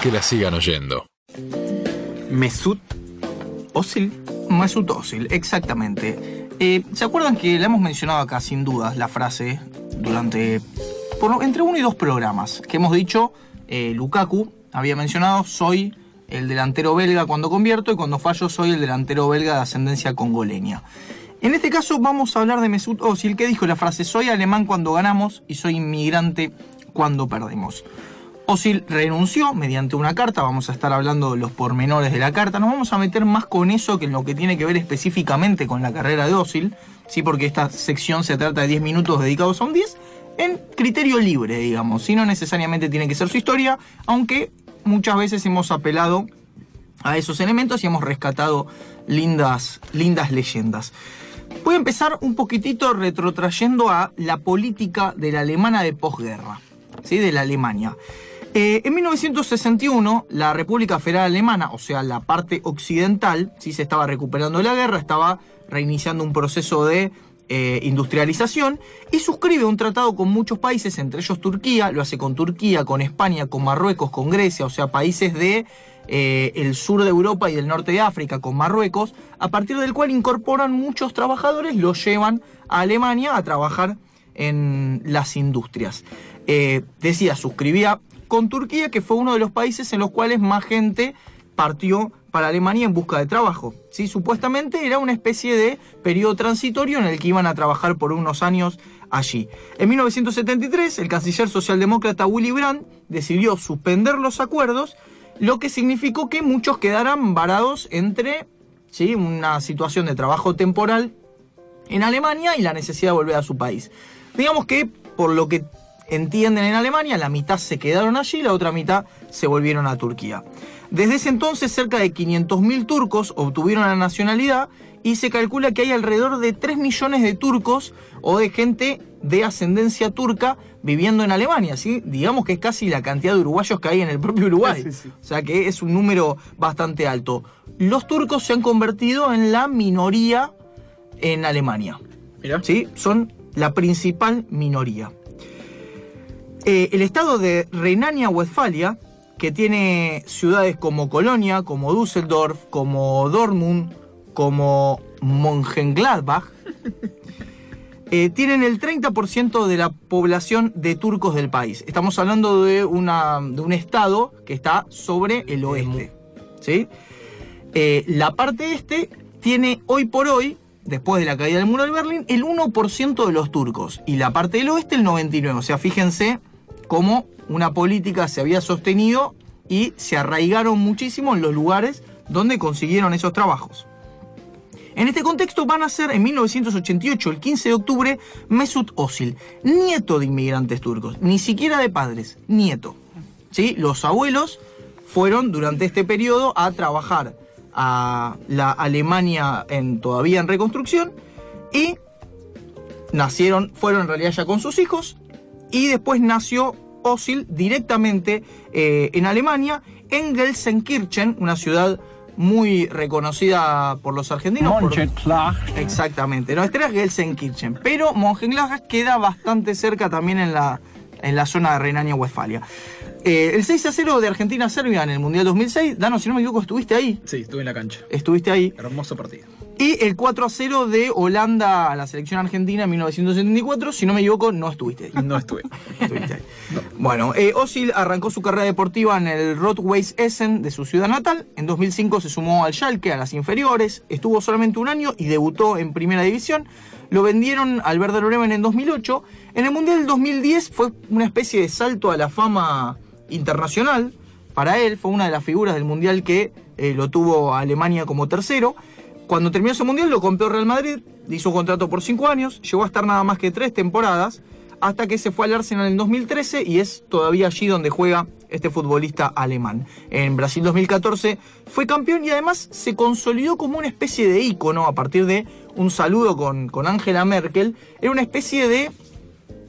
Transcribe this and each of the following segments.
que la sigan oyendo. Mesut Özil. Mesut Özil, exactamente. Eh, ¿Se acuerdan que la hemos mencionado acá, sin dudas, la frase durante por, entre uno y dos programas? Que hemos dicho, eh, Lukaku había mencionado, soy el delantero belga cuando convierto y cuando fallo soy el delantero belga de ascendencia congoleña. En este caso vamos a hablar de Mesut Özil, que dijo la frase, soy alemán cuando ganamos y soy inmigrante cuando perdemos. Özil renunció mediante una carta, vamos a estar hablando de los pormenores de la carta, nos vamos a meter más con eso que en lo que tiene que ver específicamente con la carrera de Özil, ¿sí? porque esta sección se trata de 10 minutos dedicados a un 10, en criterio libre, digamos, si no necesariamente tiene que ser su historia, aunque muchas veces hemos apelado a esos elementos y hemos rescatado lindas, lindas leyendas. Voy a empezar un poquitito retrotrayendo a la política de la alemana de posguerra, ¿sí? de la Alemania. Eh, en 1961, la República Federal Alemana, o sea, la parte occidental, sí se estaba recuperando la guerra, estaba reiniciando un proceso de eh, industrialización y suscribe un tratado con muchos países, entre ellos Turquía, lo hace con Turquía, con España, con Marruecos, con Grecia, o sea, países de eh, el sur de Europa y del norte de África, con Marruecos, a partir del cual incorporan muchos trabajadores, los llevan a Alemania a trabajar en las industrias. decía, suscribía con Turquía, que fue uno de los países en los cuales más gente partió para Alemania en busca de trabajo. ¿sí? Supuestamente era una especie de periodo transitorio en el que iban a trabajar por unos años allí. En 1973, el canciller socialdemócrata Willy Brandt decidió suspender los acuerdos, lo que significó que muchos quedaran varados entre una situación de trabajo temporal en Alemania y la necesidad de volver a su país. Digamos que, por lo que entienden en Alemania, la mitad se quedaron allí, la otra mitad se volvieron a Turquía. Desde ese entonces, cerca de 500.000 turcos obtuvieron la nacionalidad y se calcula que hay alrededor de 3 millones de turcos o de gente de ascendencia turca viviendo en Alemania, ¿sí? Digamos que es casi la cantidad de uruguayos que hay en el propio Uruguay. O sea que es un número bastante alto. Los turcos se han convertido en la minoría en Alemania. ¿Sí? Son la principal minoría. Eh, el estado de Renania-Westfalia, que tiene ciudades como Colonia, como Düsseldorf, como Dortmund, como Mönchengladbach, eh, tienen el 30% de la población de turcos del país. Estamos hablando de, una, de un estado que está sobre el oeste. ¿sí? Eh, la parte este tiene hoy por hoy, después de la caída del muro de Berlín, el 1% de los turcos. Y la parte del oeste el 99%. O sea, fíjense cómo una política se había sostenido y se arraigaron muchísimo en los lugares donde consiguieron esos trabajos. En este contexto van a ser en 1988, el 15 de octubre, Mesut Özil, nieto de inmigrantes turcos, ni siquiera de padres, nieto. ¿Sí? Los abuelos fueron durante este periodo a trabajar a la Alemania en, todavía en reconstrucción y nacieron, fueron en realidad ya con sus hijos y después nació Osil directamente eh, en Alemania, en Gelsenkirchen, una ciudad muy reconocida por los argentinos. Mönchengladbach. Exactamente, no, este era Gelsenkirchen, pero Mönchengladbach queda bastante cerca también en la, en la zona de Renania-Westfalia. Eh, el 6 a 0 de Argentina-Serbia en el Mundial 2006, Dano, si no me equivoco, estuviste ahí. Sí, estuve en la cancha. Estuviste ahí. Hermoso partido. Y el 4 a 0 de Holanda a la selección argentina en 1974, si no me equivoco, no estuviste ahí. No estuve. Estuviste ahí. Bueno, eh, arrancó su carrera deportiva en el Rotweiss Essen de su ciudad natal. En 2005 se sumó al Schalke, a las inferiores. Estuvo solamente un año y debutó en primera división. Lo vendieron al Werder Bremen en 2008. En el Mundial del 2010 fue una especie de salto a la fama internacional. Para él fue una de las figuras del Mundial que eh, lo tuvo a Alemania como tercero. Cuando terminó ese Mundial lo compró Real Madrid, hizo un contrato por cinco años, llegó a estar nada más que tres temporadas, hasta que se fue al Arsenal en 2013 y es todavía allí donde juega este futbolista alemán. En Brasil 2014 fue campeón y además se consolidó como una especie de ícono a partir de un saludo con, con Angela Merkel. Era una especie de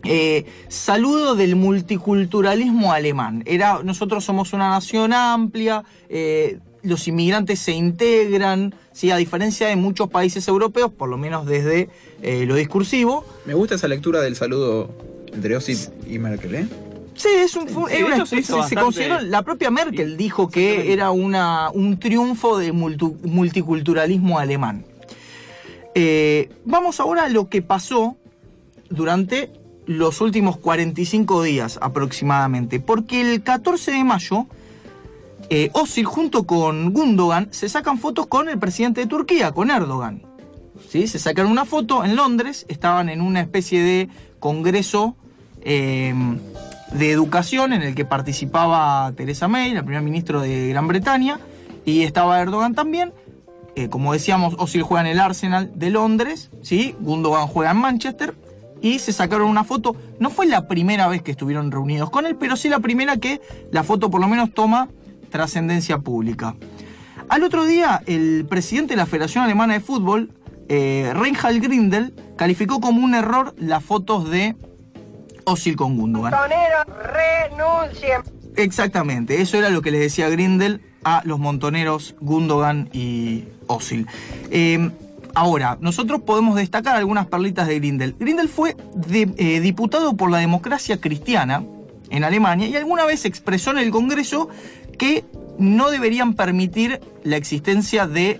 eh, saludo del multiculturalismo alemán. Era, nosotros somos una nación amplia, eh, los inmigrantes se integran, ¿sí? a diferencia de muchos países europeos, por lo menos desde eh, lo discursivo. Me gusta esa lectura del saludo entre Osil y Merkel, ¿eh? Sí, es un, Sí, era una se consideró, la propia Merkel dijo que era una, un triunfo del multu- multiculturalismo alemán. Eh, vamos ahora a lo que pasó durante los últimos 45 días aproximadamente, porque el 14 de mayo eh, junto con Gundogan se sacan fotos con el presidente de Turquía, con Erdogan. ¿Sí? Se sacan una foto en Londres, estaban en una especie de congreso eh, de educación en el que participaba Theresa May, la primera ministra de Gran Bretaña, y estaba Erdogan también. Eh, como decíamos, Özil juega en el Arsenal de Londres, ¿sí? Gundogan juega en Manchester, y se sacaron una foto. No fue la primera vez que estuvieron reunidos con él, pero sí la primera que la foto por lo menos toma trascendencia pública. Al otro día, el presidente de la Federación Alemana de Fútbol, eh, Reinhard Grindel, calificó como un error las fotos de Özil con Gundogan. Montoneros renuncien. Exactamente, eso era lo que les decía Grindel a los montoneros Gundogan y Özil. Eh, ahora, nosotros podemos destacar algunas perlitas de Grindel. Grindel fue de- eh, diputado por la democracia cristiana en Alemania y alguna vez expresó en el Congreso que no deberían permitir la existencia de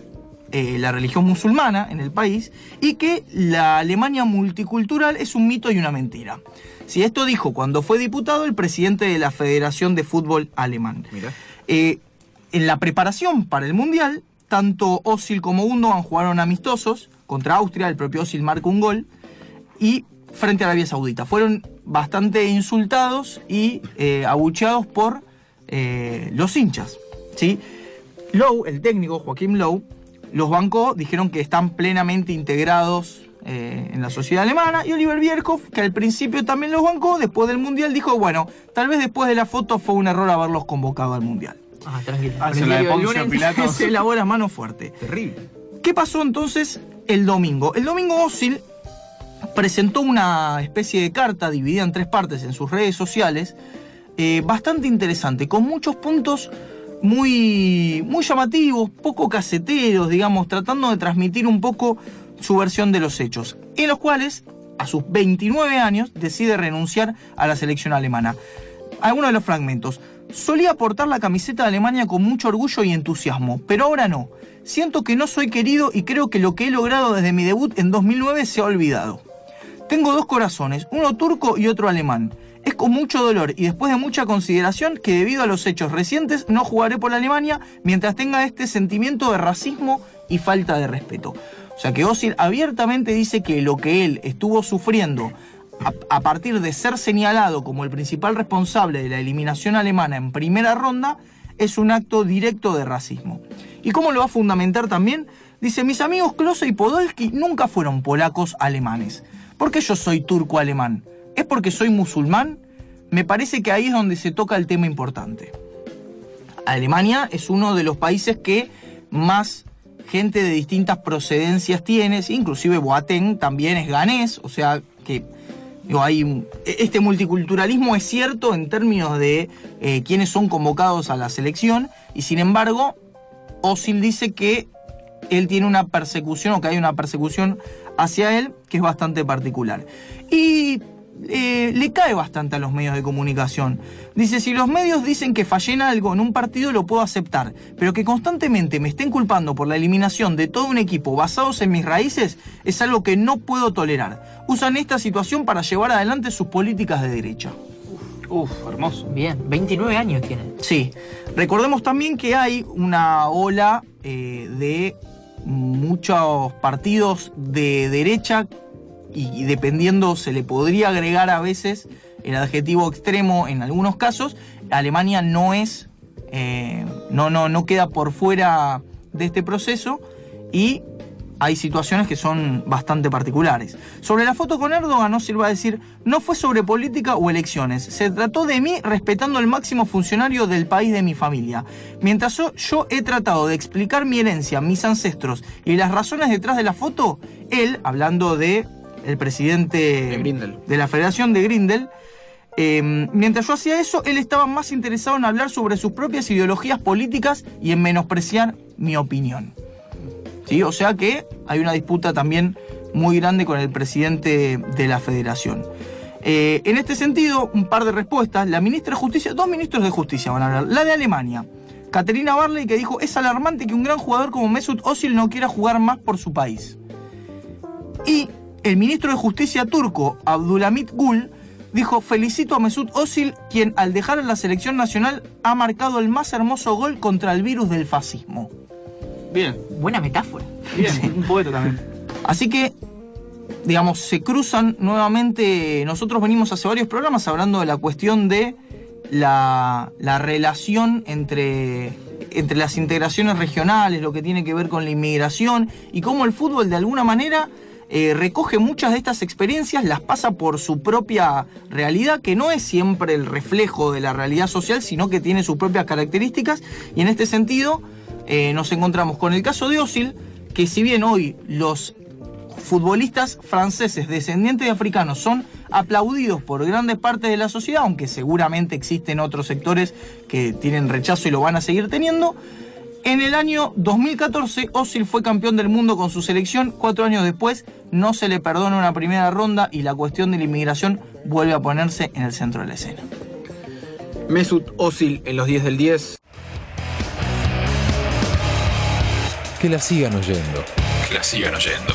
eh, la religión musulmana en el país y que la Alemania multicultural es un mito y una mentira. Si esto dijo cuando fue diputado el presidente de la Federación de Fútbol Alemán. Mira. Eh, en la preparación para el Mundial, tanto Özil como Gundogan jugaron amistosos contra Austria, el propio Özil marcó un gol, y frente a Arabia Saudita. Fueron bastante insultados y eh, abucheados por eh, los hinchas. ¿sí? Lowe, el técnico, Joaquín Lowe, los bancó, dijeron que están plenamente integrados eh, en la sociedad alemana, y Oliver Bierhoff, que al principio también los bancó, después del Mundial dijo, bueno, tal vez después de la foto fue un error haberlos convocado al Mundial. Ah, tranquilo. Ah, se la lunes se lavó las manos fuerte. Terrible. ¿Qué pasó entonces el domingo? El domingo Özil presentó una especie de carta dividida en tres partes en sus redes sociales, eh, bastante interesante, con muchos puntos muy, muy llamativos, poco caseteros, digamos, tratando de transmitir un poco su versión de los hechos, en los cuales, a sus 29 años, decide renunciar a la selección alemana. Algunos de los fragmentos. Solía portar la camiseta de Alemania con mucho orgullo y entusiasmo, pero ahora no. Siento que no soy querido y creo que lo que he logrado desde mi debut en 2009 se ha olvidado. Tengo dos corazones, uno turco y otro alemán. Es con mucho dolor y después de mucha consideración que debido a los hechos recientes no jugaré por Alemania mientras tenga este sentimiento de racismo y falta de respeto. O sea que Özil abiertamente dice que lo que él estuvo sufriendo a, partir de ser señalado como el principal responsable de la eliminación alemana en primera ronda es un acto directo de racismo. ¿Y cómo lo va a fundamentar también? Dice, mis amigos Klose y Podolski nunca fueron polacos alemanes. ¿Por qué yo soy turco-alemán? ¿Es porque soy musulmán? Me parece que ahí es donde se toca el tema importante. Alemania es uno de los países que más gente de distintas procedencias tiene, inclusive Boateng también es ganés, o sea que hay e- este multiculturalismo es cierto en términos de eh, quiénes son convocados a la selección, y sin embargo, Özil dice que él tiene una persecución o que hay una persecución hacia él que es bastante particular. Y eh, le cae bastante a los medios de comunicación. Dice, si los medios dicen que fallé en algo en un partido lo puedo aceptar, pero que constantemente me estén culpando por la eliminación de todo un equipo basados en mis raíces es algo que no puedo tolerar. Usan esta situación para llevar adelante sus políticas de derecha. Uf, hermoso. Bien, 29 años tiene. Sí, recordemos también que hay una ola eh, de muchos partidos de derecha y, dependiendo se le podría agregar a veces el adjetivo extremo en algunos casos. Alemania no es, eh, no, no, no queda por fuera de este proceso y hay situaciones que son bastante particulares. Sobre la foto con Erdogan, Özil va a decir, no fue sobre política o elecciones, se trató de mí respetando el máximo funcionario del país de mi familia. Mientras yo, yo he tratado de explicar mi herencia, mis ancestros y las razones detrás de la foto, él, hablando de el presidente De la Federación de Grindel, eh, mientras yo hacía eso, él estaba más interesado en hablar sobre sus propias ideologías políticas y en menospreciar mi opinión. ¿Sí? O sea que hay una disputa también muy grande con el presidente de la federación. Eh, en este sentido, un par de respuestas. La ministra de Justicia, dos ministros de Justicia van a hablar. La de Alemania, Caterina Barley, que dijo, es alarmante que un gran jugador como Mesut Özil no quiera jugar más por su país. Y el ministro de Justicia turco, Abdulhamit Gül, dijo, felicito a Mesut Özil, quien al dejar la selección nacional ha marcado el más hermoso gol contra el virus del fascismo. Bien, Buena metáfora. bien, un poeta también. Así que, digamos, se cruzan nuevamente. Nosotros venimos hace varios programas hablando de la cuestión de la, la relación entre, entre las integraciones regionales, lo que tiene que ver con la inmigración y cómo el fútbol de alguna manera eh, recoge muchas de estas experiencias, las pasa por su propia realidad, que no es siempre el reflejo de la realidad social, sino que tiene sus propias características. Y en este sentido, eh, nos encontramos con el caso de Osil, que si bien hoy los futbolistas franceses descendientes de africanos son aplaudidos por grandes partes de la sociedad, aunque seguramente existen otros sectores que tienen rechazo y lo van a seguir teniendo. En el año 2014, Osil fue campeón del mundo con su selección. Cuatro años después, no se le perdona una primera ronda y la cuestión de la inmigración vuelve a ponerse en el centro de la escena. Mesut Özil en los 10 del 10. Que la sigan oyendo. Que la sigan oyendo.